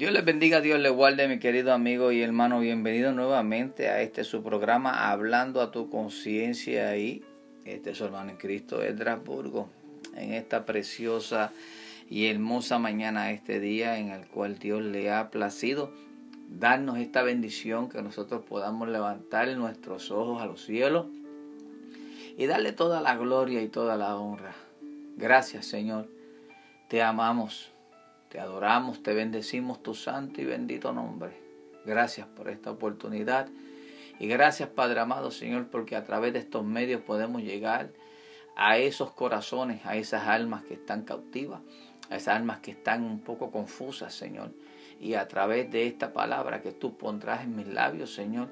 Dios les bendiga, Dios les guarde, mi querido amigo y hermano. Bienvenido nuevamente a este su programa, Hablando a tu conciencia. Y este es su hermano en Cristo, Edrasburgo, en esta preciosa y hermosa mañana, este día en el cual Dios le ha placido darnos esta bendición, que nosotros podamos levantar nuestros ojos a los cielos y darle toda la gloria y toda la honra. Gracias, Señor. Te amamos te adoramos, te bendecimos tu santo y bendito nombre. Gracias por esta oportunidad. Y gracias Padre amado Señor, porque a través de estos medios podemos llegar a esos corazones, a esas almas que están cautivas, a esas almas que están un poco confusas, Señor. Y a través de esta palabra que tú pondrás en mis labios, Señor,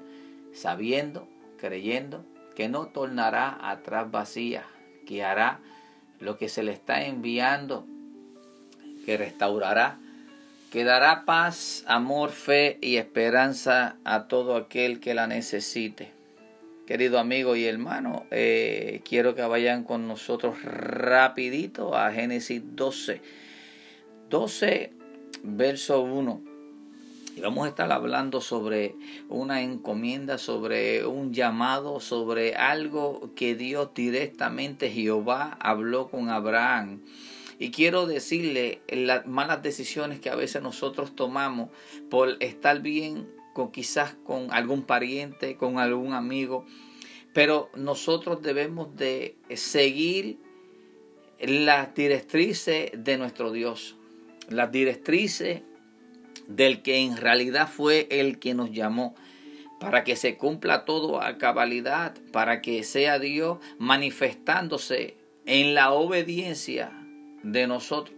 sabiendo, creyendo, que no tornará atrás vacía, que hará lo que se le está enviando que restaurará, que dará paz, amor, fe y esperanza a todo aquel que la necesite. Querido amigo y hermano, eh, quiero que vayan con nosotros rapidito a Génesis 12. 12, verso 1. Y vamos a estar hablando sobre una encomienda, sobre un llamado, sobre algo que Dios directamente, Jehová, habló con Abraham y quiero decirle las malas decisiones que a veces nosotros tomamos por estar bien con quizás con algún pariente, con algún amigo, pero nosotros debemos de seguir las directrices de nuestro Dios, las directrices del que en realidad fue el que nos llamó para que se cumpla todo a cabalidad, para que sea Dios manifestándose en la obediencia de nosotros.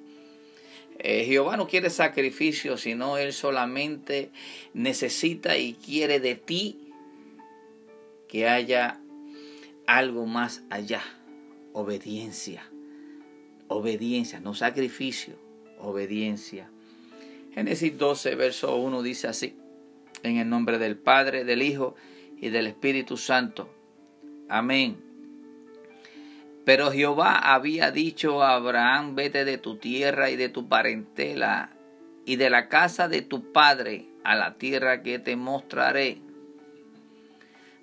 Eh, Jehová no quiere sacrificio, sino Él solamente necesita y quiere de ti que haya algo más allá. Obediencia. Obediencia, no sacrificio, obediencia. Génesis 12, verso 1 dice así, en el nombre del Padre, del Hijo y del Espíritu Santo. Amén. Pero Jehová había dicho a Abraham, vete de tu tierra y de tu parentela y de la casa de tu padre a la tierra que te mostraré.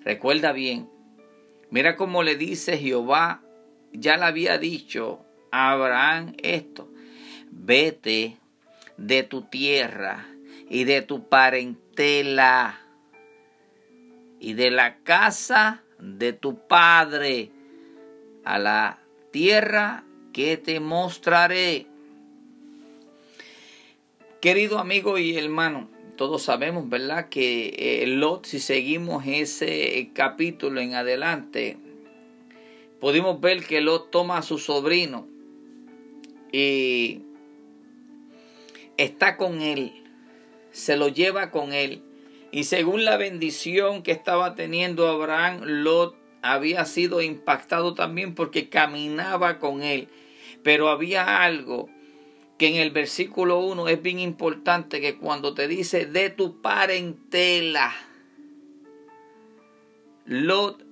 Recuerda bien, mira cómo le dice Jehová, ya le había dicho a Abraham esto, vete de tu tierra y de tu parentela y de la casa de tu padre a la tierra que te mostraré. Querido amigo y hermano, todos sabemos, ¿verdad? Que eh, Lot, si seguimos ese capítulo en adelante, pudimos ver que Lot toma a su sobrino y está con él, se lo lleva con él. Y según la bendición que estaba teniendo Abraham, Lot había sido impactado también porque caminaba con él. Pero había algo que en el versículo 1 es bien importante que cuando te dice de tu parentela, Lot,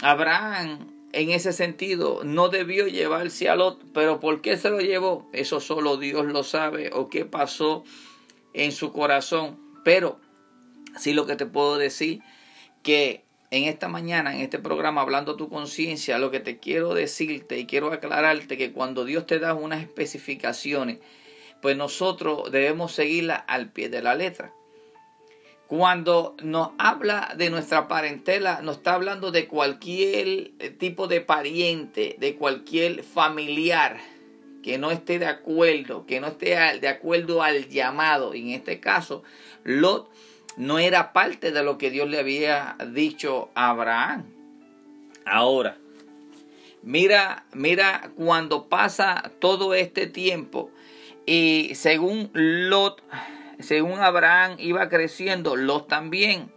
Abraham en ese sentido no debió llevarse a Lot, pero ¿por qué se lo llevó? Eso solo Dios lo sabe o qué pasó en su corazón. Pero sí lo que te puedo decir que en esta mañana, en este programa, hablando tu conciencia, lo que te quiero decirte y quiero aclararte que cuando Dios te da unas especificaciones, pues nosotros debemos seguirlas al pie de la letra. Cuando nos habla de nuestra parentela, nos está hablando de cualquier tipo de pariente, de cualquier familiar que no esté de acuerdo, que no esté de acuerdo al llamado. Y en este caso, Lot no era parte de lo que Dios le había dicho a Abraham. Ahora, mira, mira cuando pasa todo este tiempo y según Lot, según Abraham iba creciendo, Lot también.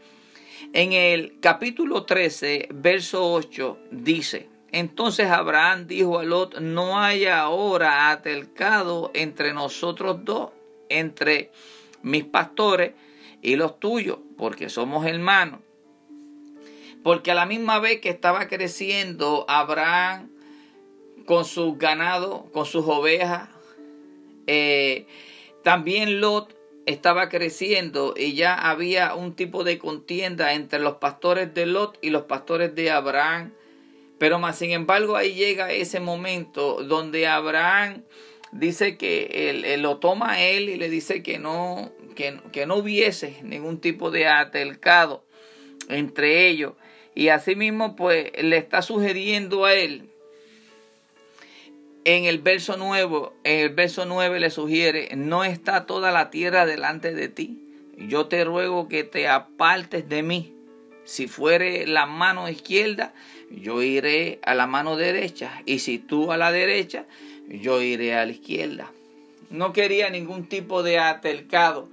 En el capítulo 13, verso 8 dice, entonces Abraham dijo a Lot, no haya ahora atelcado entre nosotros dos, entre mis pastores, y los tuyos, porque somos hermanos. Porque a la misma vez que estaba creciendo Abraham con sus ganados, con sus ovejas, eh, también Lot estaba creciendo y ya había un tipo de contienda entre los pastores de Lot y los pastores de Abraham. Pero más sin embargo ahí llega ese momento donde Abraham dice que él, lo toma a él y le dice que no, que, no hubiese ningún tipo de atelcado entre ellos. Y asimismo pues le está sugiriendo a él en el verso nuevo, en el verso 9 le sugiere, no está toda la tierra delante de ti. Yo te ruego que te apartes de mí. Si fuere la mano izquierda, yo iré a la mano derecha. Y si tú a la derecha, yo iré a la izquierda. No quería ningún tipo de atercado,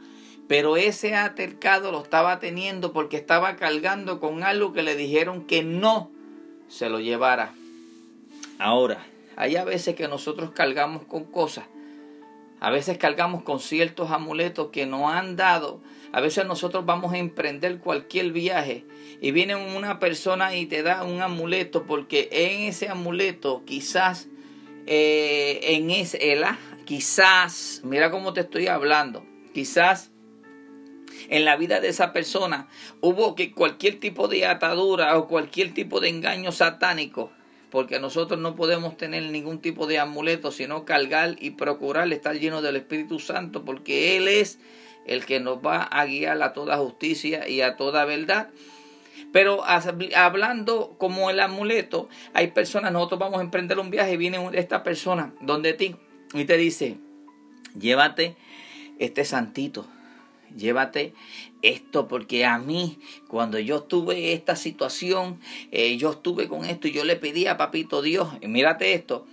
pero ese atercado lo estaba teniendo porque estaba cargando con algo que le dijeron que no se lo llevara. Ahora, hay a veces que nosotros cargamos con cosas. A veces cargamos con ciertos amuletos que nos han dado. A veces nosotros vamos a emprender cualquier viaje y viene una persona y te da un amuleto porque en ese amuleto quizás, eh, en ese, el, quizás, mira cómo te estoy hablando, quizás en la vida de esa persona hubo que cualquier tipo de atadura o cualquier tipo de engaño satánico porque nosotros no podemos tener ningún tipo de amuleto, sino cargar y procurar estar lleno del Espíritu Santo, porque Él es el que nos va a guiar a toda justicia y a toda verdad. Pero hablando como el amuleto, hay personas, nosotros vamos a emprender un viaje viene esta persona donde ti y te dice, llévate este santito, llévate esto porque a mí cuando yo tuve esta situación, eh, yo estuve con esto y yo le pedí a Papito Dios, y mírate esto,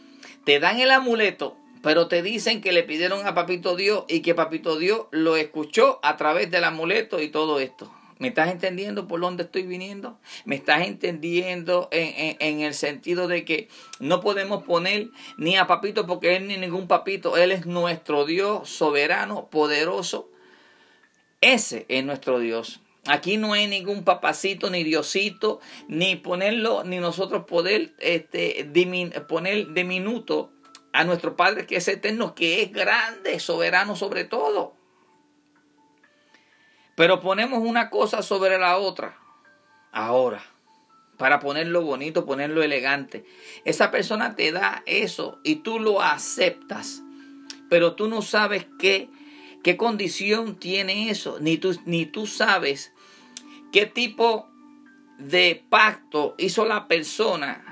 te dan el amuleto, pero te dicen que le pidieron a Papito Dios y que Papito Dios lo escuchó a través del amuleto y todo esto. ¿Me estás entendiendo por dónde estoy viniendo? ¿Me estás entendiendo en, en, el sentido de que no podemos poner ni a papito porque él ni ningún papito, él es nuestro Dios soberano, poderoso, ese es nuestro Dios. Aquí no hay ningún papacito ni diosito, ni ponerlo, ni nosotros poder este, poner de minuto a nuestro Padre que es eterno, que es grande, soberano sobre todo. Pero ponemos una cosa sobre la otra. Ahora, para ponerlo bonito, ponerlo elegante. Esa persona te da eso y tú lo aceptas. Pero tú no sabes qué ¿Qué condición tiene eso? Ni tú, ni tú sabes qué tipo de pacto hizo la persona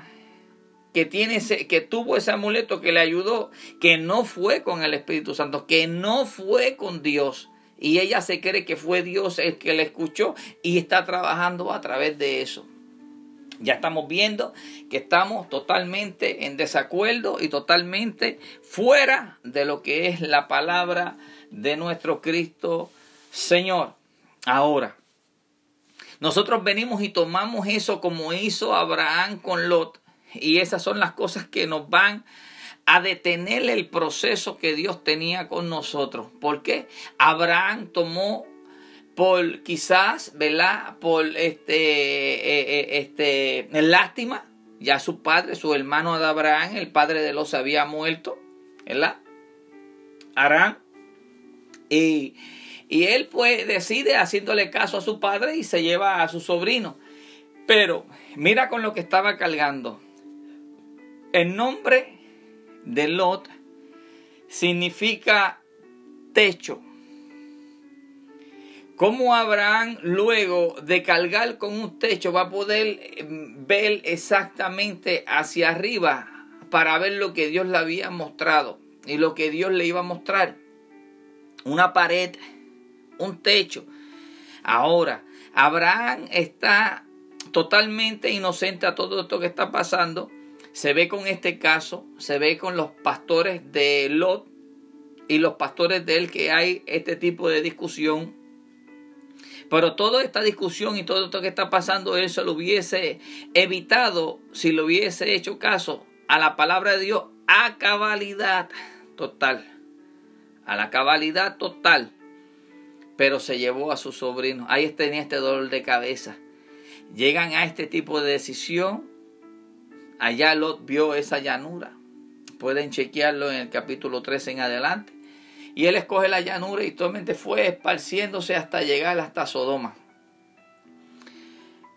que, tiene ese, que tuvo ese amuleto que le ayudó, que no fue con el Espíritu Santo, que no fue con Dios. Y ella se cree que fue Dios el que le escuchó y está trabajando a través de eso. Ya estamos viendo que estamos totalmente en desacuerdo y totalmente fuera de lo que es la palabra de nuestro Cristo Señor. Ahora, nosotros venimos y tomamos eso como hizo Abraham con Lot. Y esas son las cosas que nos van a detener el proceso que Dios tenía con nosotros. porque Abraham tomó por quizás, ¿verdad? Por este, eh, eh, este, lástima. Ya su padre, su hermano de Abraham, el padre de los había muerto, ¿verdad? Abraham y, él pues decide haciéndole caso a su padre y se lleva a su sobrino. Pero mira con lo que estaba cargando. El nombre de Lot significa techo. ¿Cómo Abraham luego de cargar con un techo va a poder em, ver exactamente hacia arriba para ver lo que Dios le había mostrado y lo que Dios le iba a mostrar? una pared, un techo. Ahora, Abraham está totalmente inocente a todo esto que está pasando. Se ve con este caso, se ve con los pastores de Lot y los pastores de él que hay este tipo de discusión. Pero toda esta discusión y todo esto que está pasando, él se lo hubiese evitado si lo hubiese hecho caso a la palabra de Dios a cabalidad total a la cabalidad total, pero se llevó a su sobrino. Ahí tenía este dolor de cabeza. Llegan a este tipo de decisión. Allá Lot vio esa llanura. Pueden chequearlo en el capítulo 13 en adelante. y él escoge la llanura y totalmente fue esparciéndose hasta llegar hasta Sodoma.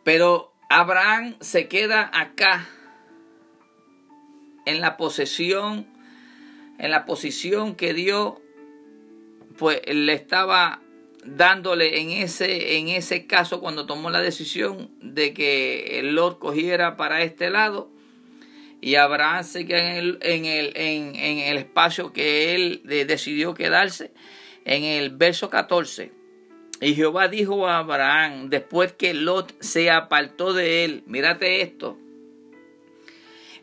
Pero Abraham se queda acá en la posesión, en la posición que Dios pues le estaba dándole en ese, en ese caso cuando tomó la decisión de que el Lot cogiera para este lado y Abraham se queda en el, en el, en, en el espacio que él decidió quedarse en el verso 14. Y Jehová dijo a Abraham, después que Lot se apartó de él, mírate esto,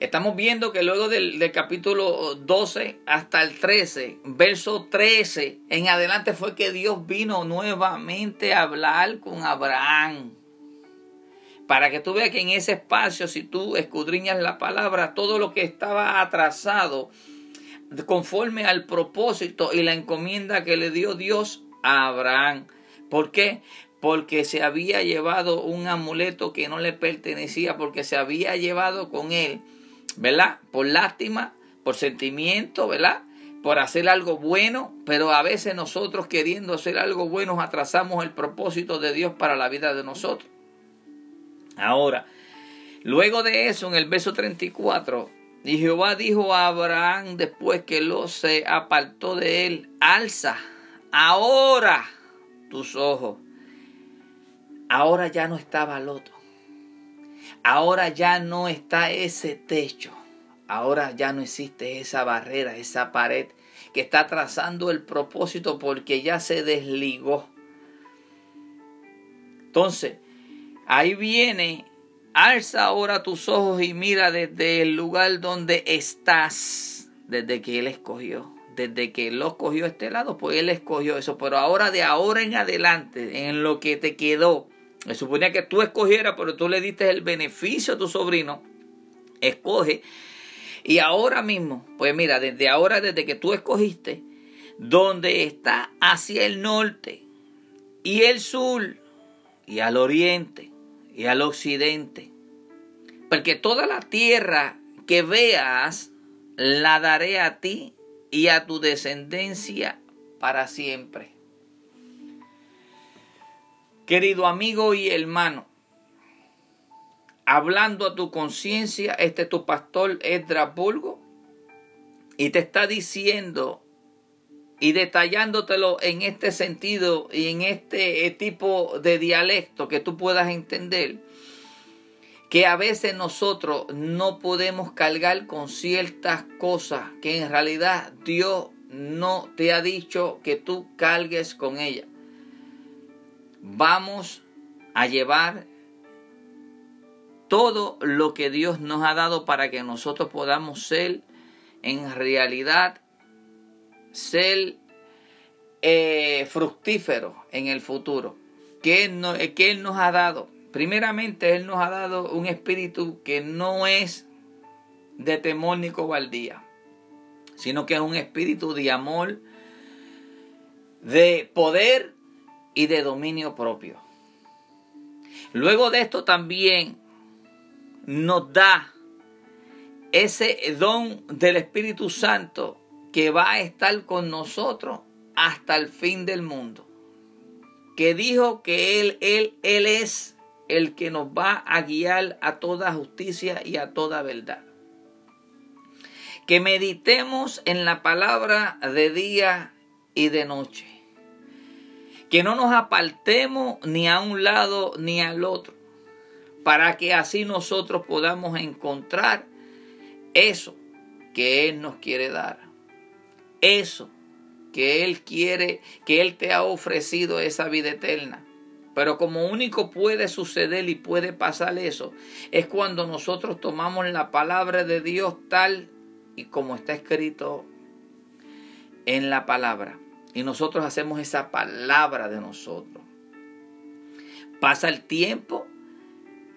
Estamos viendo que luego del, capítulo 12 hasta el 13, verso 13, en adelante fue que Dios vino nuevamente a hablar con Abraham. Para que tú veas que en ese espacio, si tú escudriñas la palabra, todo lo que estaba atrasado, conforme al propósito y la encomienda que le dio Dios a Abraham. ¿Por qué? Porque se había llevado un amuleto que no le pertenecía, porque se había llevado con él ¿verdad? Por lástima, por sentimiento, ¿verdad? Por hacer algo bueno, pero a veces nosotros queriendo hacer algo bueno atrasamos el propósito de Dios para la vida de nosotros. Ahora, luego de eso, en el verso 34, y Jehová dijo a Abraham después que lo se apartó de él, alza ahora tus ojos. Ahora ya no estaba Lot. Ahora ya no está ese techo. Ahora ya no existe esa barrera, esa pared que está trazando el propósito porque ya se desligó. Entonces, ahí viene, alza ahora tus ojos y mira desde el lugar donde estás, desde que Él escogió, desde que Él lo escogió este lado, pues Él escogió eso. Pero ahora de ahora en adelante, en lo que te quedó, me suponía que tú escogieras, pero tú le diste el beneficio a tu sobrino. Escoge. Y ahora mismo, pues mira, desde ahora, desde que tú escogiste, donde está hacia el norte y el sur y al oriente y al occidente. Porque toda la tierra que veas la daré a ti y a tu descendencia para siempre. Querido amigo y hermano, hablando a tu conciencia, este es tu pastor Edraburgo y te está diciendo y detallándotelo en este sentido y en este tipo de dialecto que tú puedas entender que a veces nosotros no podemos cargar con ciertas cosas que en realidad Dios no te ha dicho que tú cargues con ellas. Vamos a llevar todo lo que Dios nos ha dado para que nosotros podamos ser en realidad ser eh, fructíferos en el futuro. ¿Qué, no, ¿Qué Él nos ha dado? Primeramente, Él nos ha dado un espíritu que no es de temor ni cobardía, sino que es un espíritu de amor, de poder y de dominio propio. Luego de esto también nos da ese don del Espíritu Santo que va a estar con nosotros hasta el fin del mundo. Que dijo que Él, Él, Él es el que nos va a guiar a toda justicia y a toda verdad. Que meditemos en la palabra de día y de noche que no nos apartemos ni a un lado ni al otro, para que así nosotros podamos encontrar eso que Él nos quiere dar, eso que Él quiere, que Él te ha ofrecido esa vida eterna. Pero como único puede suceder y puede pasar eso, es cuando nosotros tomamos la palabra de Dios tal y como está escrito en la palabra. Y nosotros hacemos esa palabra de nosotros. Pasa el tiempo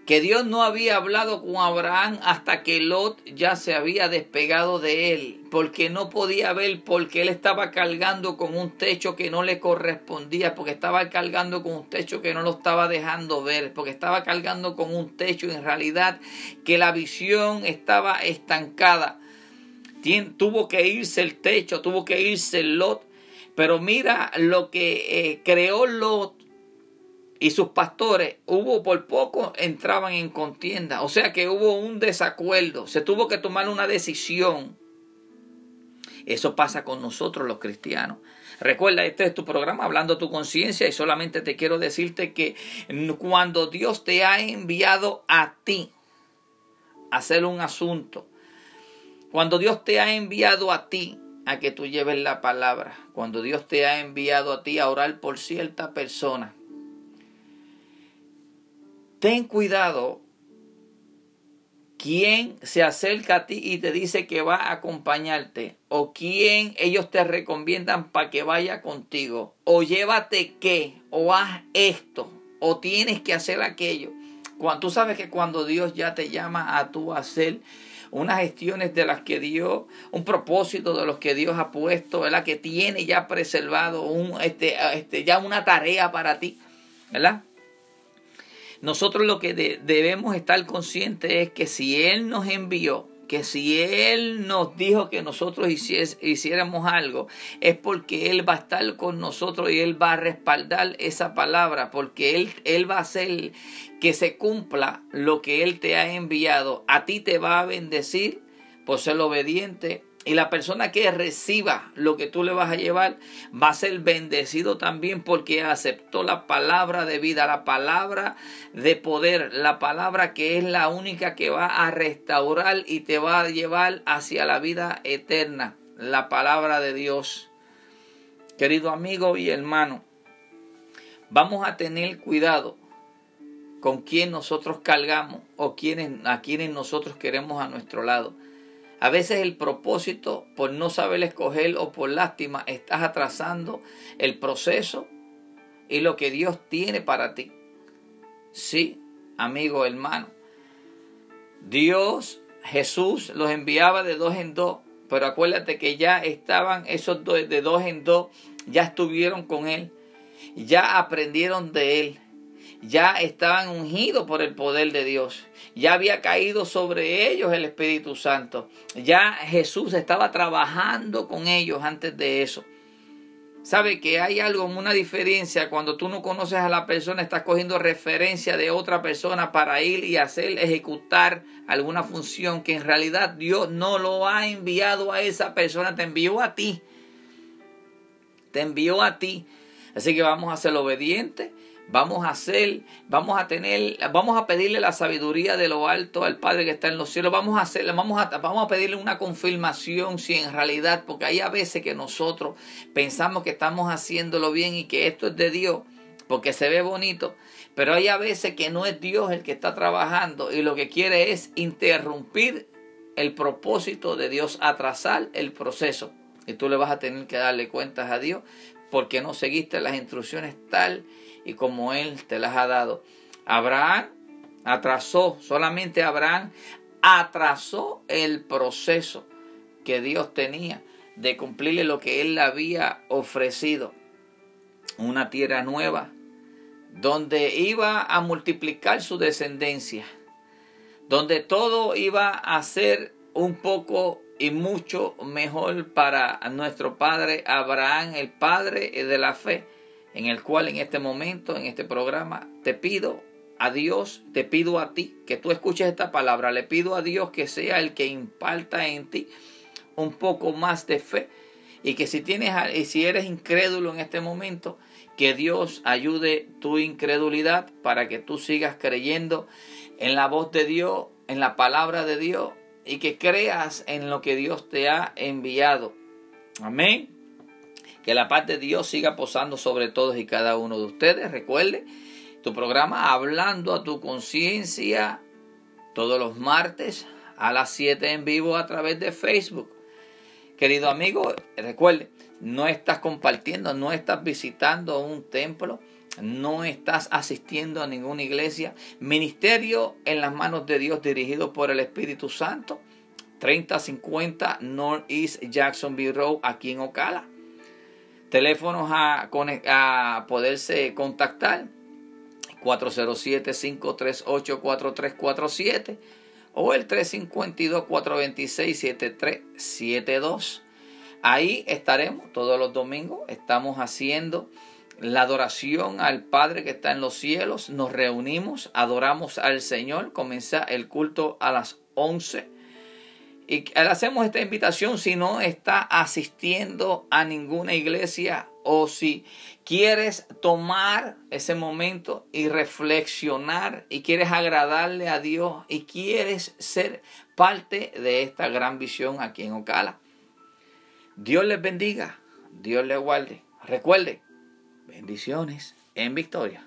que Dios no había hablado con Abraham hasta que Lot ya se había despegado de él, porque no podía ver, porque él estaba cargando con un techo que no le correspondía, porque estaba cargando con un techo que no lo estaba dejando ver, porque estaba cargando con un techo en realidad que la visión estaba estancada. tuvo que irse el techo, tuvo que irse el Lot Pero mira lo que eh, creó Lot y sus pastores, hubo por poco, entraban en contienda. O sea que hubo un desacuerdo, se tuvo que tomar una decisión. Eso pasa con nosotros los cristianos. Recuerda, este es tu programa, hablando tu conciencia, y solamente te quiero decirte que cuando Dios te ha enviado a ti a hacer un asunto, cuando Dios te ha enviado a ti a que tú lleves la palabra, cuando Dios te ha enviado a ti a orar por cierta persona, ten cuidado quién se acerca a ti y te dice que va a acompañarte, o quién ellos te recomiendan para que vaya contigo, o llévate qué, o haz esto, o tienes que hacer aquello. Cuando tú sabes que cuando Dios ya te llama a tú hacer unas gestiones de las que Dios, un propósito de los que Dios ha puesto, ¿verdad? Que tiene ya preservado un, este, este, ya una tarea para ti, ¿verdad? Nosotros lo que debemos estar conscientes es que si Él nos envió, que si Él nos dijo que nosotros hiciéramos algo, es porque Él va a estar con nosotros y Él va a respaldar esa palabra, porque Él, Él va a hacer que se cumpla lo que Él te ha enviado. A ti te va a bendecir por ser obediente y la persona que reciba lo que tú le vas a llevar va a ser bendecido también porque aceptó la palabra de vida, la palabra de poder, la palabra que es la única que va a restaurar y te va a llevar hacia la vida eterna, la palabra de Dios. Querido amigo y hermano, vamos a tener cuidado con quién nosotros cargamos o a quienes nosotros queremos a nuestro lado. A veces el propósito, por no saber escoger o por lástima, estás atrasando el proceso y lo que Dios tiene para ti. Sí, amigo, hermano. Dios, Jesús, los enviaba de dos en dos, pero acuérdate que ya estaban esos dos, de dos en dos, ya estuvieron con Él, ya aprendieron de Él ya estaban ungidos por el poder de Dios. Ya había caído sobre ellos el Espíritu Santo. Ya Jesús estaba trabajando con ellos antes de eso. Sabe que hay algo, una diferencia cuando tú no conoces a la persona, estás cogiendo referencia de otra persona para ir y hacer, ejecutar alguna función que en realidad Dios no lo ha enviado a esa persona, te envió a ti. Te envió a ti. Así que vamos a ser obedientes Vamos a hacer, vamos a tener, vamos a pedirle la sabiduría de lo alto al Padre que está en los cielos. Vamos a hacer, vamos a, vamos a pedirle una confirmación si en realidad, porque hay a veces que nosotros pensamos que estamos haciéndolo bien y que esto es de Dios, porque se ve bonito, pero hay a veces que no es Dios el que está trabajando y lo que quiere es interrumpir el propósito de Dios, atrasar el proceso. Y tú le vas a tener que darle cuentas a Dios porque no seguiste las instrucciones tal y como Él te las ha dado. Abraham atrasó, solamente Abraham atrasó el proceso que Dios tenía de cumplirle lo que Él le había ofrecido. Una tierra nueva, donde iba a multiplicar su descendencia, donde todo iba a ser un poco y mucho mejor para nuestro padre Abraham, el padre de la fe en el cual en este momento, en este programa, te pido a Dios, te pido a ti que tú escuches esta palabra, le pido a Dios que sea el que imparta en ti un poco más de fe y que si tienes y si eres incrédulo en este momento, que Dios ayude tu incredulidad para que tú sigas creyendo en la voz de Dios, en la palabra de Dios y que creas en lo que Dios te ha enviado. Amén. Que la paz de Dios siga posando sobre todos y cada uno de ustedes. Recuerde tu programa Hablando a tu conciencia todos los martes a las 7 en vivo a través de Facebook. Querido amigo, recuerde, no estás compartiendo, no estás visitando un templo, no estás asistiendo a ninguna iglesia. Ministerio en las manos de Dios dirigido por el Espíritu Santo. 3050 Northeast Jacksonville Road aquí en Ocala teléfonos a, a poderse contactar 407-538-4347 o el 352-426-7372. Ahí estaremos todos los domingos. Estamos haciendo la adoración al Padre que está en los cielos. Nos reunimos, adoramos al Señor. Comienza el culto a las 11. Y hacemos esta invitación si no está asistiendo a ninguna iglesia o si quieres tomar ese momento y reflexionar y quieres agradarle a Dios y quieres ser parte de esta gran visión aquí en Ocala. Dios les bendiga, Dios les guarde. Recuerde, bendiciones en victoria.